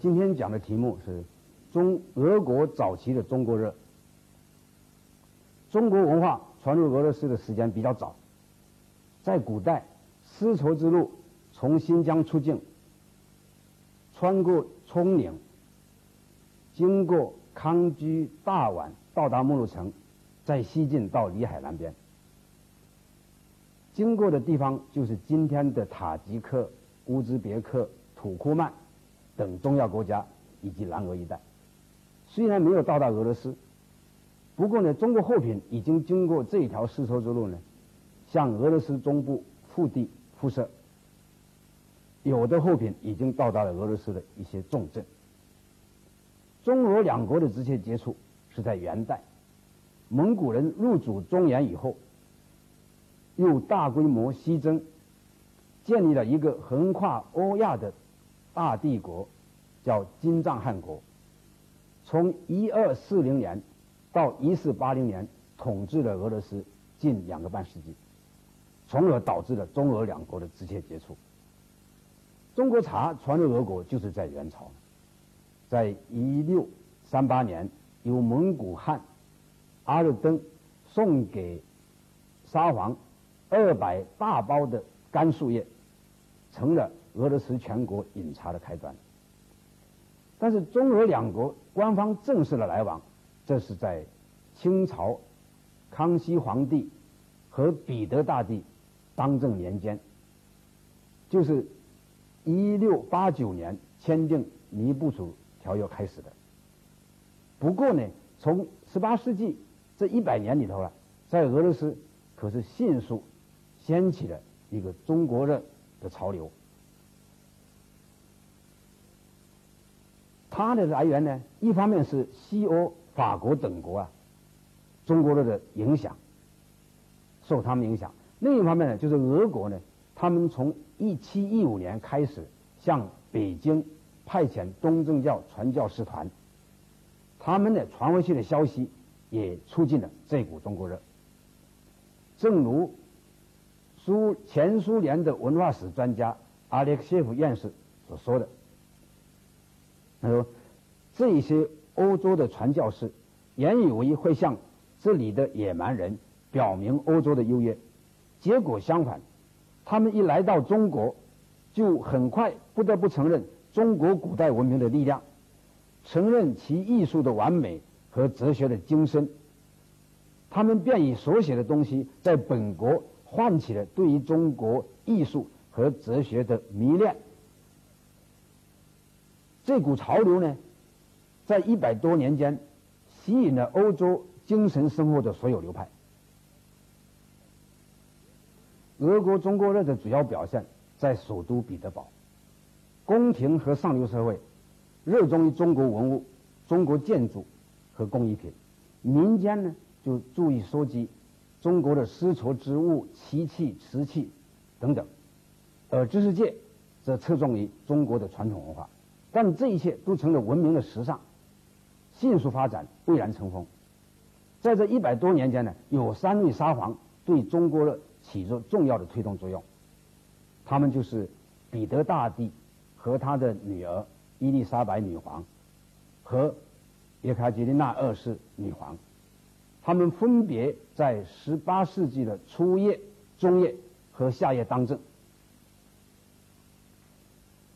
今天讲的题目是中俄国早期的中国热。中国文化传入俄罗斯的时间比较早，在古代，丝绸之路从新疆出境，穿过葱岭，经过康居、大宛，到达木鹿城，再西进到里海南边。经过的地方就是今天的塔吉克、乌兹别克、土库曼等中亚国家以及南俄一带。虽然没有到达俄罗斯，不过呢，中国货品已经经过这条丝绸之路呢，向俄罗斯中部腹地辐射。有的货品已经到达了俄罗斯的一些重镇。中俄两国的直接接触是在元代，蒙古人入主中原以后。又大规模西征，建立了一个横跨欧亚的大帝国，叫金帐汗国。从一二四零年到一四八零年，统治了俄罗斯近两个半世纪，从而导致了中俄两国的直接接触。中国茶传入俄国就是在元朝，在一六三八年，由蒙古汗阿勒登送给沙皇。二百大包的干树叶，成了俄罗斯全国饮茶的开端。但是中俄两国官方正式的来往，这是在清朝康熙皇帝和彼得大帝当政年间，就是一六八九年签订《尼布楚条约》开始的。不过呢，从十八世纪这一百年里头啊，在俄罗斯可是迅速。掀起了一个中国热的潮流。它的来源呢，一方面是西欧法国等国啊，中国热的影响，受他们影响；另一方面呢，就是俄国呢，他们从一七一五年开始向北京派遣东正教传教士团，他们的传回去的消息也促进了这股中国热。正如。苏前苏联的文化史专家阿列克谢夫院士所说的，他说：“这些欧洲的传教士原以为会向这里的野蛮人表明欧洲的优越，结果相反，他们一来到中国，就很快不得不承认中国古代文明的力量，承认其艺术的完美和哲学的精深。他们便以所写的东西在本国。”唤起了对于中国艺术和哲学的迷恋。这股潮流呢，在一百多年间，吸引了欧洲精神生活的所有流派。俄国中国热的主要表现在首都彼得堡，宫廷和上流社会热衷于中国文物、中国建筑和工艺品，民间呢就注意收集。中国的丝绸之物、漆器、瓷器等等，而知识界则侧重于中国的传统文化，但这一切都成了文明的时尚，迅速发展，蔚然成风。在这一百多年间呢，有三位沙皇对中国的起着重要的推动作用，他们就是彼得大帝和他的女儿伊丽莎白女皇和叶卡捷琳娜二世女皇。他们分别在十八世纪的初叶、中叶和下叶当政，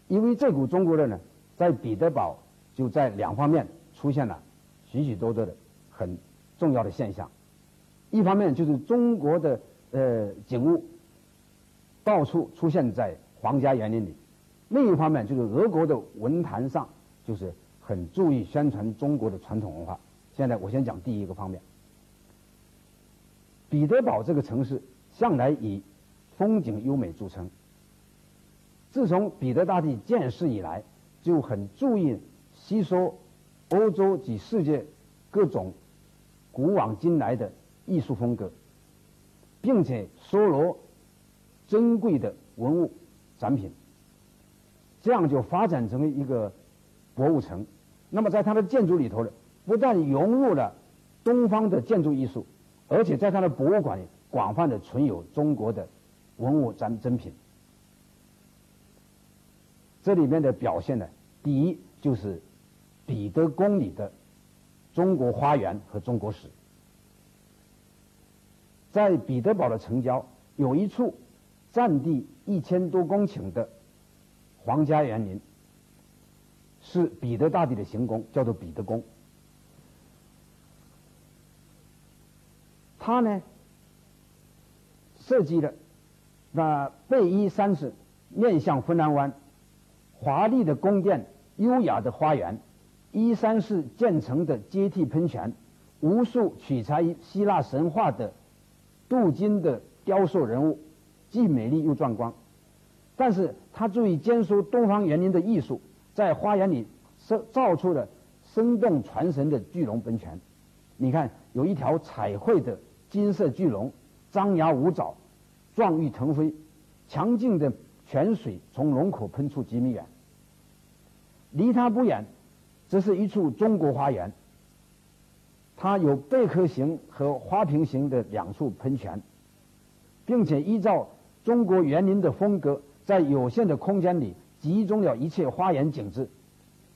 因为这股中国热呢，在彼得堡就在两方面出现了许许多多的很重要的现象。一方面就是中国的呃景物到处出现在皇家园林里；另一方面就是俄国的文坛上就是很注意宣传中国的传统文化。现在我先讲第一个方面。彼得堡这个城市向来以风景优美著称。自从彼得大帝建世以来，就很注意吸收欧洲及世界各种古往今来的艺术风格，并且收罗珍贵的文物展品，这样就发展成为一个博物城。那么在它的建筑里头呢，不但融入了东方的建筑艺术。而且在他的博物馆里，广泛的存有中国的文物展珍品。这里面的表现呢，第一就是彼得宫里的中国花园和中国史。在彼得堡的城郊有一处占地一千多公顷的皇家园林，是彼得大帝的行宫，叫做彼得宫。他呢设计了那背依山势、面向芬兰湾、华丽的宫殿、优雅的花园、依山势建成的阶梯喷泉、无数取材于希腊神话的镀金的雕塑人物，既美丽又壮观。但是他注意兼收东方园林的艺术，在花园里设造出了生动传神的巨龙喷泉。你看，有一条彩绘的。金色巨龙张牙舞爪，壮欲腾飞，强劲的泉水从龙口喷出几米远。离它不远，这是一处中国花园。它有贝壳形和花瓶形的两处喷泉，并且依照中国园林的风格，在有限的空间里集中了一切花园景致，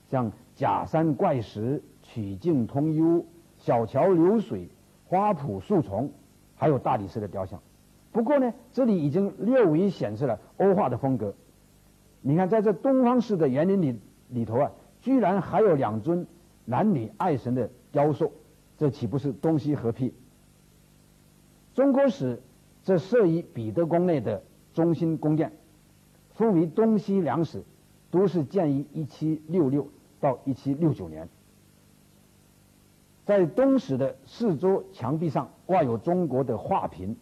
像假山怪石、曲径通幽、小桥流水。花圃树丛，还有大理石的雕像。不过呢，这里已经略微显示了欧化的风格。你看，在这东方式的园林里里头啊，居然还有两尊男女爱神的雕塑，这岂不是东西合璧？中国史这设于彼得宫内的中心宫殿，分为东西两室，都是建于一七六六到一七六九年。在东室的四周墙壁上挂有中国的画屏，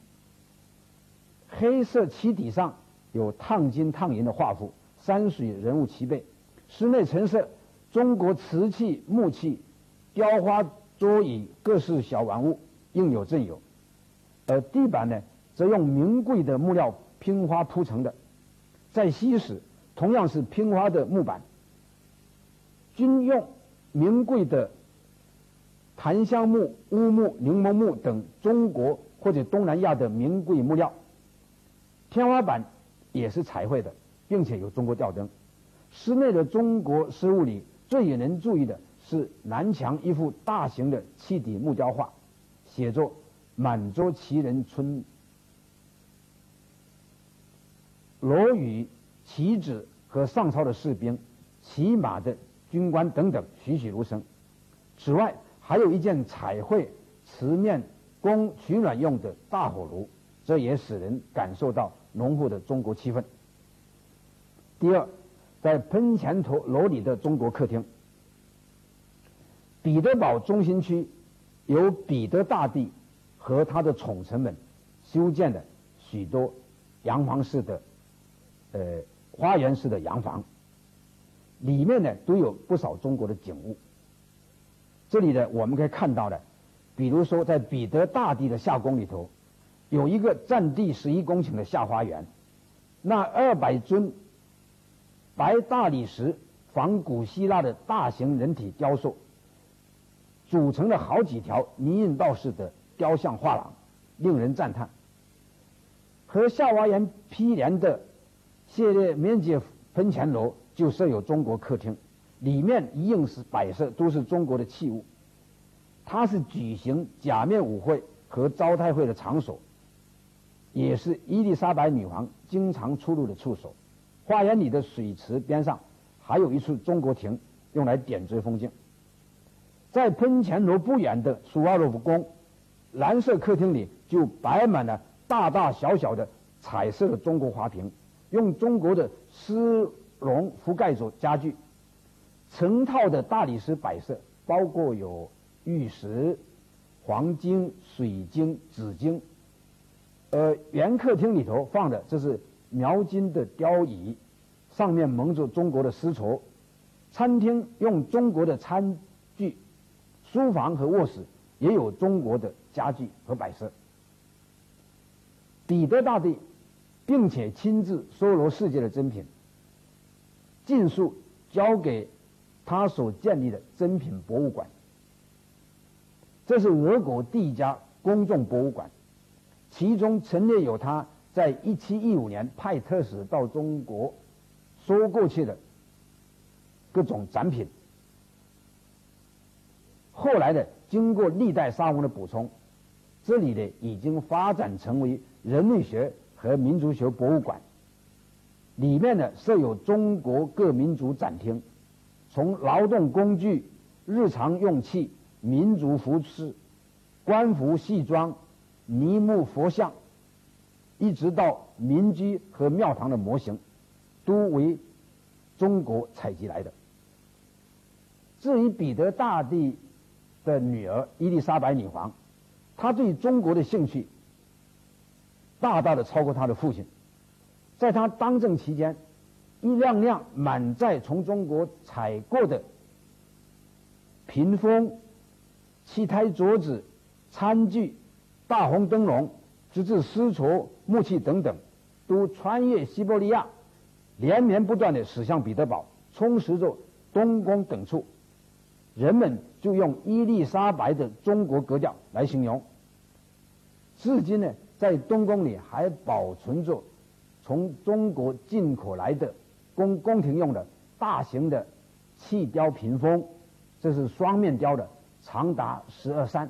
黑色漆底上有烫金烫银的画幅，山水人物齐备。室内陈设中国瓷器、木器、雕花、桌椅、各式小玩物，应有尽有。而地板呢，则用名贵的木料拼花铺成的。在西室，同样是拼花的木板，均用名贵的。檀香木、乌木、柠檬木等中国或者东南亚的名贵木料，天花板也是彩绘的，并且有中国吊灯。室内的中国饰物里最引人注意的是南墙一幅大型的砌底木雕画，写作“满洲旗人村”，罗羽、旗子和上朝的士兵、骑马的军官等等栩栩如生。此外，还有一件彩绘瓷面供取暖用的大火炉，这也使人感受到浓厚的中国气氛。第二，在喷泉头楼里的中国客厅，彼得堡中心区由彼得大帝和他的宠臣们修建的许多洋房式的呃花园式的洋房，里面呢都有不少中国的景物。这里呢，我们可以看到的，比如说在彼得大帝的夏宫里头，有一个占地十一公顷的夏花园，那二百尊白大理石仿古希腊的大型人体雕塑，组成了好几条泥印道式的雕像画廊，令人赞叹。和夏娃园毗连的谢列面积喷泉楼就设有中国客厅。里面一应是摆设都是中国的器物，它是举行假面舞会和招待会的场所，也是伊丽莎白女王经常出入的处所。花园里的水池边上还有一处中国亭，用来点缀风景。在喷泉楼不远的苏瓦洛夫宫，蓝色客厅里就摆满了大大小小的彩色的中国花瓶，用中国的丝绒覆盖着家具。成套的大理石摆设，包括有玉石、黄金、水晶、紫晶。呃，原客厅里头放的这是描金的雕椅，上面蒙着中国的丝绸。餐厅用中国的餐具，书房和卧室也有中国的家具和摆设。彼得大帝，并且亲自搜罗世界的珍品，尽数交给。他所建立的珍品博物馆，这是俄国第一家公众博物馆，其中陈列有他在1715年派特使到中国收过去的各种展品。后来的，经过历代沙文的补充，这里呢已经发展成为人类学和民族学博物馆。里面呢设有中国各民族展厅，从劳动工具、日常用器、民族服饰、官服戏装、泥木佛像，一直到民居和庙堂的模型，都为中国采集来的。至于彼得大帝的女儿伊丽莎白女皇，她对中国的兴趣大大的超过她的父亲。在她当政期间，一辆辆满载从中国采过的屏风、漆台桌子、餐具、大红灯笼，直至丝绸、木器等等，都穿越西伯利亚，连绵不断的驶向彼得堡，充实着东宫等处。人们就用伊丽莎白的中国格调来形容。至今呢，在东宫里还保存着。从中国进口来的宫宫廷用的大型的砌雕屏风，这是双面雕的，长达十二三。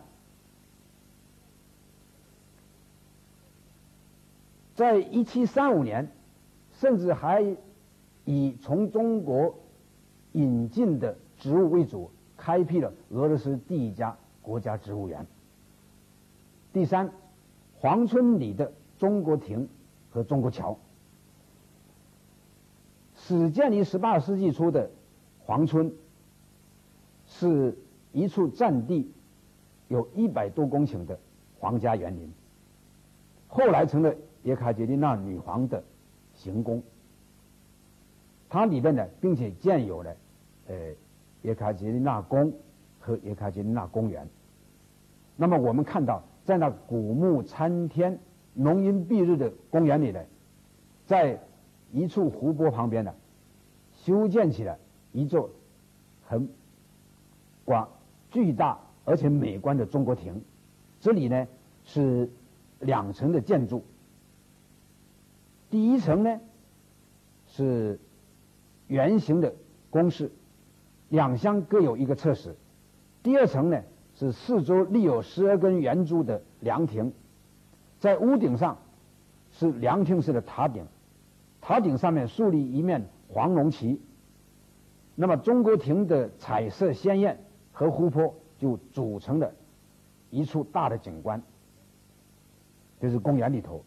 在一七三五年，甚至还以从中国引进的植物为主，开辟了俄罗斯第一家国家植物园。第三，黄村里的中国亭和中国桥。始建于十八世纪初的黄村，是一处占地有一百多公顷的皇家园林，后来成了叶卡捷琳娜女皇的行宫。它里面呢，并且建有了呃叶卡捷琳娜宫和叶卡捷琳娜公园。那么我们看到，在那古木参天、浓荫蔽日的公园里呢，在一处湖泊旁边呢，修建起了一座很广、巨大而且美观的中国亭。这里呢是两层的建筑，第一层呢是圆形的宫室，两厢各有一个侧室；第二层呢是四周立有十二根圆柱的凉亭，在屋顶上是凉亭式的塔顶。塔顶上面竖立一面黄龙旗，那么中国亭的彩色鲜艳和湖泊就组成了一处大的景观，就是公园里头。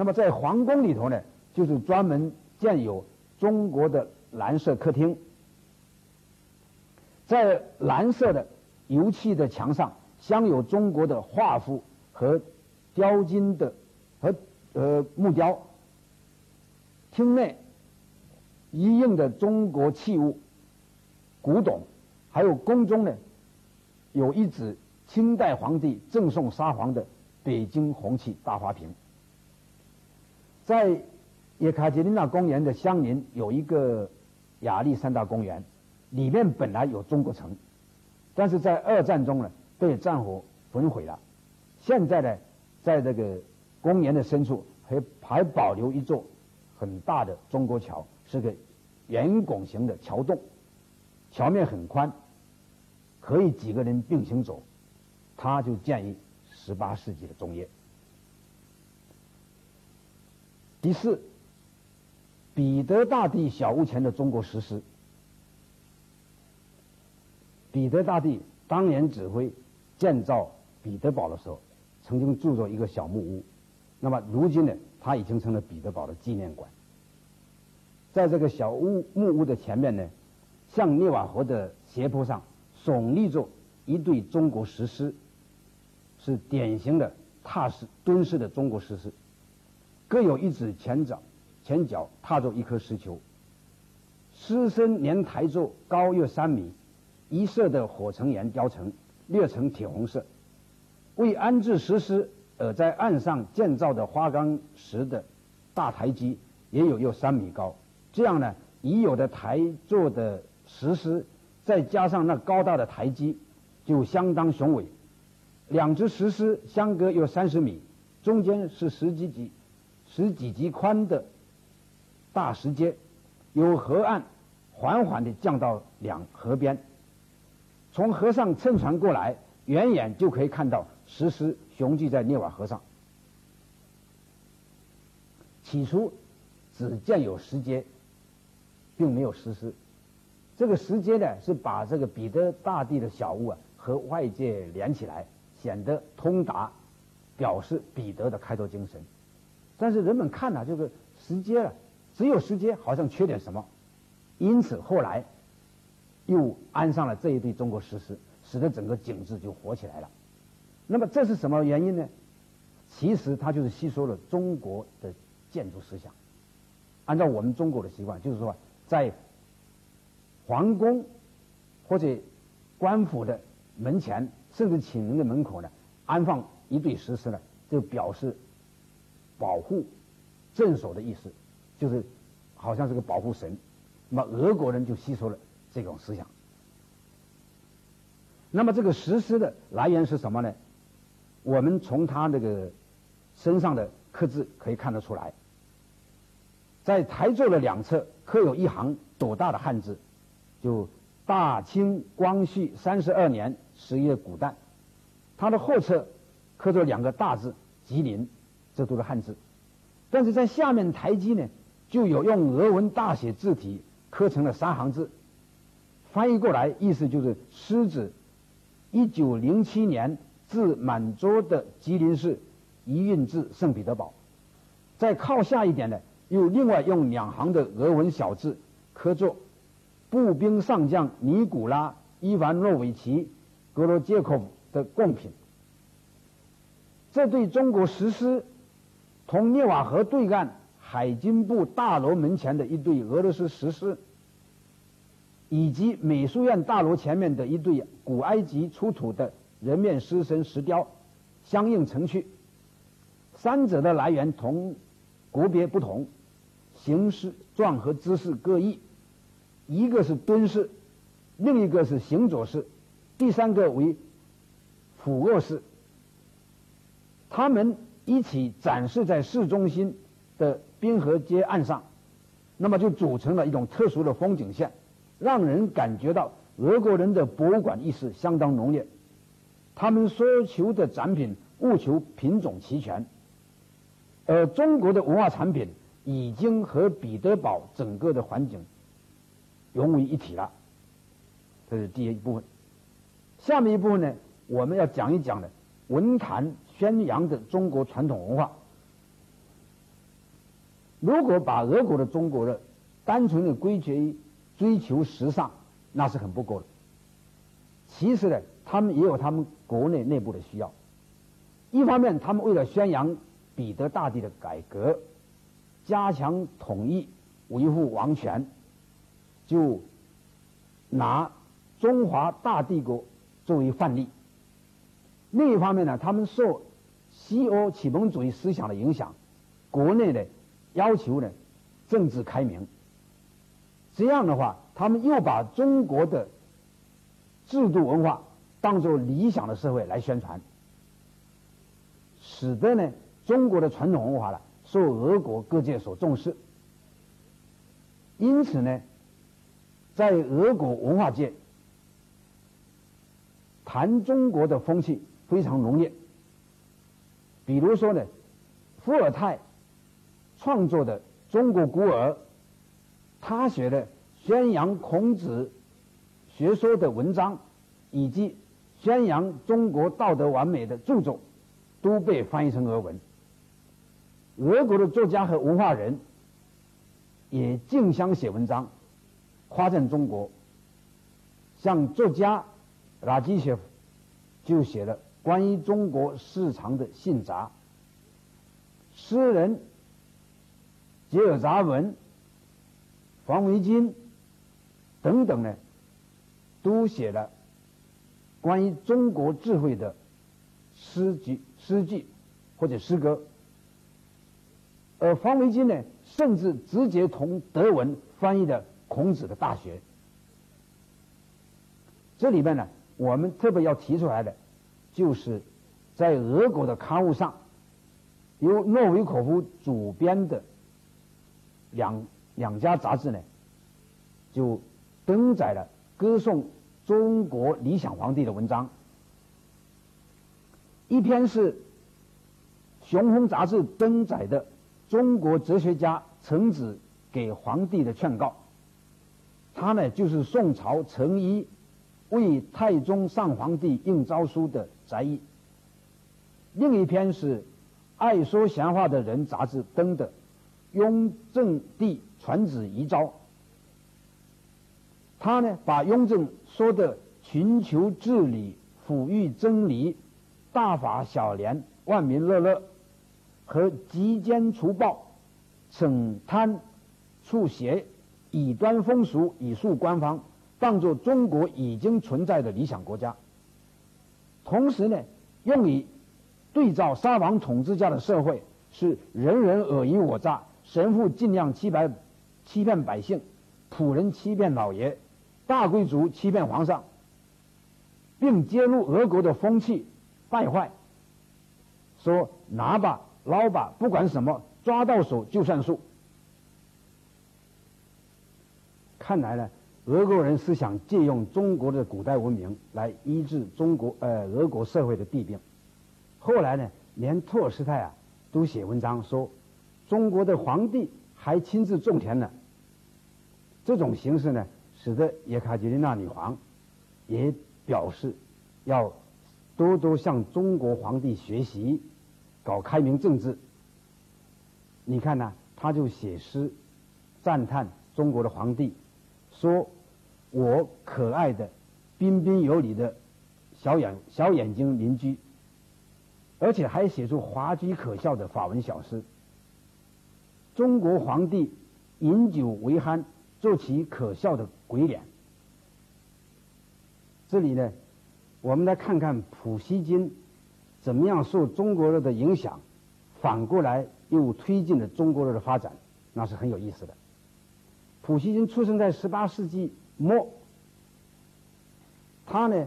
那么在皇宫里头呢，就是专门建有中国的蓝色客厅，在蓝色的油漆的墙上镶有中国的画幅和雕金的和呃木雕。厅内一应的中国器物、古董，还有宫中呢，有一只清代皇帝赠送沙皇的北京红漆大花瓶。在叶卡捷琳娜公园的相邻有一个亚历山大公园，里面本来有中国城，但是在二战中呢被战火焚毁了。现在呢，在这个公园的深处还还保留一座。很大的中国桥是个圆拱形的桥洞，桥面很宽，可以几个人并行走。它就建于十八世纪的中叶。第四，彼得大帝小屋前的中国石狮。彼得大帝当年指挥建造彼得堡的时候，曾经住着一个小木屋。那么如今呢？它已经成了彼得堡的纪念馆。在这个小屋木屋的前面呢，向涅瓦河的斜坡上耸立着一对中国石狮，是典型的踏式蹲式的中国石狮，各有一指前脚前脚踏着一颗石球。狮身连台座，高约三米，一色的火成岩雕成，略呈铁红色。为安置石狮而在岸上建造的花岗石的大台基也有约三米高。这样呢，已有的台座的石狮，再加上那高大的台基，就相当雄伟。两只石狮相隔约三十米，中间是石基级、十几级宽的大石阶，由河岸缓缓地降到两河边。从河上乘船过来，远远就可以看到石狮雄踞在涅瓦河上。起初只见有石阶，并没有石狮。这个石阶呢，是把这个彼得大帝的小屋啊和外界连起来，显得通达，表示彼得的开拓精神。但是人们看了这个石阶了，只有石阶，好像缺点什么。因此后来又安上了这一对中国石狮，使得整个景致就活起来了。那么这是什么原因呢？其实它就是吸收了中国的。建筑思想，按照我们中国的习惯，就是说，在皇宫或者官府的门前，甚至寝陵的门口呢，安放一对石狮呢，就表示保护镇守的意思，就是好像是个保护神。那么俄国人就吸收了这种思想。那么这个石狮的来源是什么呢？我们从他那个身上的刻字可以看得出来。在台座的两侧刻有一行斗大的汉字，就“大清光绪三十二年十月古诞”。它的后侧刻着两个大字“吉林”，这都是汉字。但是在下面台基呢，就有用俄文大写字体刻成了三行字，翻译过来意思就是“狮子一九零七年自满洲的吉林市移运至圣彼得堡”。再靠下一点呢？又另外用两行的俄文小字刻作“步兵上将尼古拉·伊凡诺维奇·格罗杰科夫的贡品”。这对中国实施，同涅瓦河对岸海军部大楼门前的一对俄罗斯石狮，以及美术院大楼前面的一对古埃及出土的人面狮身石雕，相映成趣。三者的来源同国别不同。形式状和姿势各异，一个是蹲式，另一个是行走式，第三个为俯卧式。他们一起展示在市中心的滨河街岸上，那么就组成了一种特殊的风景线，让人感觉到俄国人的博物馆意识相当浓烈。他们所求的展品务求品种齐全，而中国的文化产品。已经和彼得堡整个的环境融为一体了，这是第一部分。下面一部分呢，我们要讲一讲的文坛宣扬的中国传统文化。如果把俄国的中国的单纯的归结于追求时尚，那是很不够的。其实呢，他们也有他们国内内部的需要。一方面，他们为了宣扬彼得大帝的改革。加强统一，维护王权，就拿中华大帝国作为范例。另一方面呢，他们受西欧启蒙主义思想的影响，国内的要求呢政治开明。这样的话，他们又把中国的制度文化当做理想的社会来宣传，使得呢中国的传统文化呢。受俄国各界所重视，因此呢，在俄国文化界，谈中国的风气非常浓烈。比如说呢，伏尔泰创作的《中国孤儿》，他写的宣扬孔子学说的文章，以及宣扬中国道德完美的著作，都被翻译成俄文。俄国的作家和文化人也竞相写文章，夸赞中国。像作家拉基雪夫就写了关于中国市场的信札，诗人吉尔扎文、黄维金等等呢，都写了关于中国智慧的诗集、诗句或者诗歌。而方维金呢，甚至直接从德文翻译的孔子的《大学》。这里面呢，我们特别要提出来的，就是在俄国的刊物上，由诺维可夫主编的两两家杂志呢，就登载了歌颂中国理想皇帝的文章。一篇是《雄风》杂志登载的中国哲学家程子给皇帝的劝告，他呢就是宋朝程颐为太宗上皇帝应诏书的摘译。另一篇是爱说闲话的人杂志登的雍正帝传旨遗诏。他呢，把雍正说的寻求治理、抚育真理、大法小廉、万民乐乐和极奸除暴、惩贪促邪、以端风俗、以肃官方，当作中国已经存在的理想国家。同时呢，用以对照沙皇统治下的社会，是人人尔虞我诈，神父尽量欺白欺骗百姓，仆人欺骗老爷。大贵族欺骗皇上，并揭露俄国的风气败坏，说拿吧捞吧，不管什么，抓到手就算数。看来呢，俄国人是想借用中国的古代文明来医治中国呃俄国社会的弊病。后来呢，连托尔斯泰啊都写文章说，中国的皇帝还亲自种田呢。这种形式呢？使得叶卡捷琳娜女皇也表示要多多向中国皇帝学习，搞开明政治。你看呢，他就写诗赞叹中国的皇帝，说我可爱的彬彬有礼的小眼小眼睛邻居，而且还写出滑稽可笑的法文小诗。中国皇帝饮酒为酣。做起可笑的鬼脸。这里呢，我们来看看普希金怎么样受中国人的影响，反过来又推进了中国人的发展，那是很有意思的。普希金出生在十八世纪莫，他呢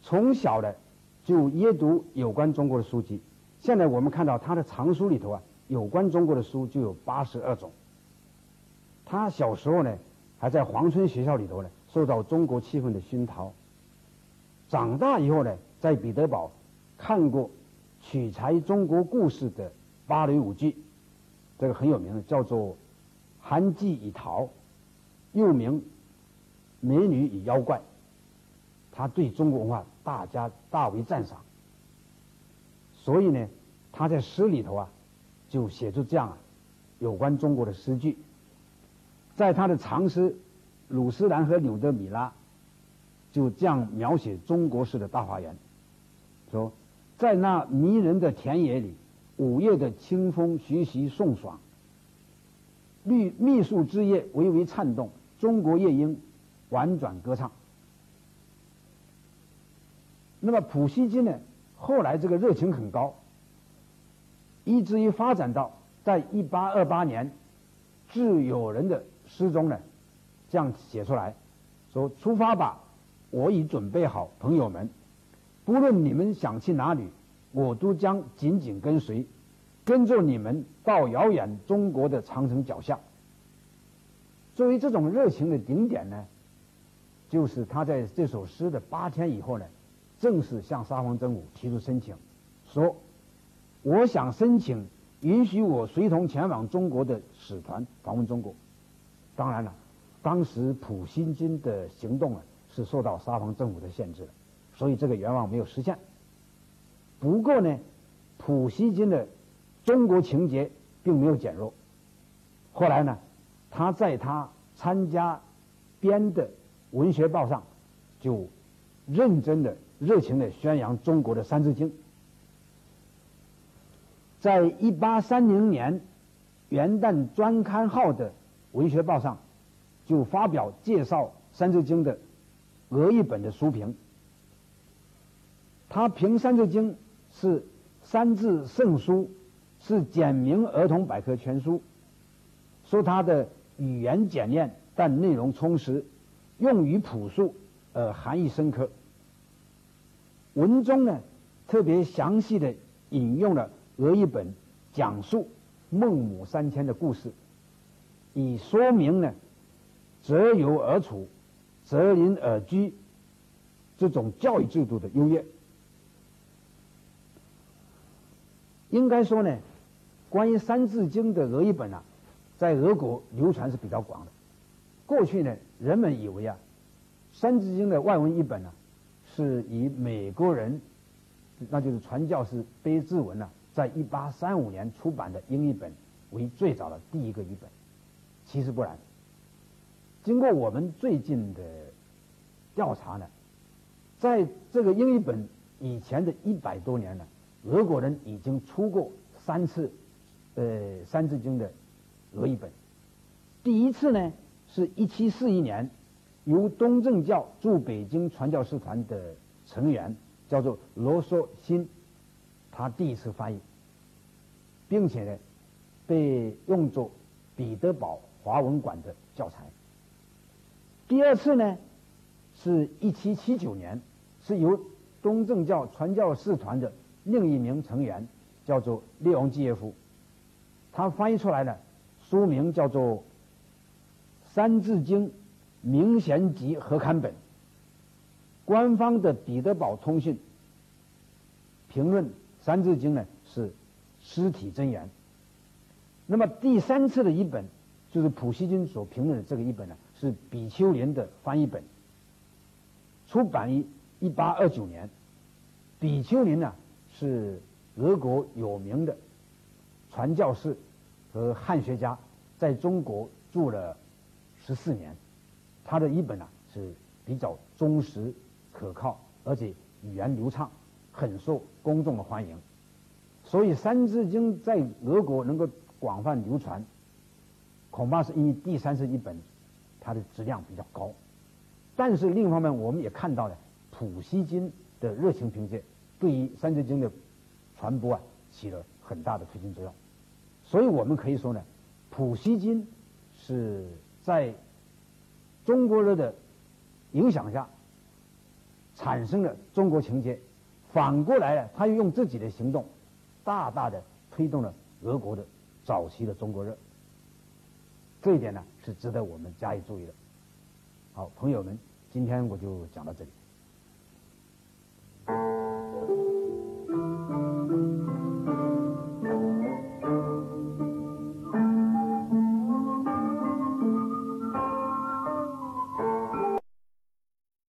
从小呢就阅读有关中国的书籍。现在我们看到他的藏书里头啊，有关中国的书就有八十二种。他小时候呢，还在黄村学校里头呢，受到中国气氛的熏陶。长大以后呢，在彼得堡看过取材中国故事的芭蕾舞剧，这个很有名的，叫做《韩季与桃》，又名《美女与妖怪》。他对中国文化大家大为赞赏，所以呢，他在诗里头啊，就写出这样啊有关中国的诗句。在他的长诗《鲁斯兰和柳德米拉》，就这样描写中国式的大花园，说，在那迷人的田野里，午夜的清风徐徐送爽，绿密树枝叶微微颤动，中国夜莺婉转歌唱。那么普希金呢？后来这个热情很高，以至于发展到在一八二八年，致友人的。诗中呢，这样写出来，说：“出发吧，我已准备好，朋友们，不论你们想去哪里，我都将紧紧跟随，跟着你们到遥远中国的长城脚下。”作为这种热情的顶点呢，就是他在这首诗的八天以后呢，正式向沙皇政府提出申请，说：“我想申请允许我随同前往中国的使团访问中国。”当然了，当时普希金的行动啊是受到沙皇政府的限制的，所以这个愿望没有实现。不过呢，普希金的中国情节并没有减弱。后来呢，他在他参加编的文学报上，就认真的、热情的宣扬中国的《三字经》。在一八三零年元旦专刊号的。文学报上就发表介绍《三字经》的俄译本的书评，他评《三字经》是三字圣书，是简明儿童百科全书，说它的语言简练但内容充实，用于朴素而含义深刻。文中呢特别详细的引用了俄译本讲述孟母三迁的故事。以说明呢，择友而处、择邻而居这种教育制度的优越。应该说呢，关于《三字经》的俄译本啊，在俄国流传是比较广的。过去呢，人们以为啊，《三字经》的外文译本呢，是以美国人，那就是传教士卑志文呢，在一八三五年出版的英译本为最早的第一个译本。其实不然。经过我们最近的调查呢，在这个英译本以前的一百多年呢，俄国人已经出过三次，呃，《三字经》的俄译本。第一次呢。是一七四一年，由东正教驻北京传教士团的成员叫做罗嗦辛，他第一次翻译，并且呢，被用作彼得堡华文馆的教材。第二次呢，是一七七九年，是由东正教传教士团的另一名成员叫做列昂基耶夫，他翻译出来的书名叫做。《三字经》明贤集合刊本，官方的彼得堡通讯评论《三字经》呢是尸体真言。那么第三次的一本就是普希金所评论的这个一本呢，是比丘林的翻译本，出版于一八二九年。比丘林呢是俄国有名的传教士和汉学家，在中国住了。十四年，他的译本呢是比较忠实、可靠，而且语言流畅，很受公众的欢迎。所以《三字经》在俄国能够广泛流传，恐怕是因为第三十一本它的质量比较高。但是另一方面，我们也看到了普希金的热情凭借，对于《三字经》的传播啊起了很大的推进作用。所以我们可以说呢，普希金是。在中国人的影响下，产生了中国情节。反过来呢，他又用自己的行动，大大的推动了俄国的早期的中国热。这一点呢，是值得我们加以注意的。好，朋友们，今天我就讲到这里。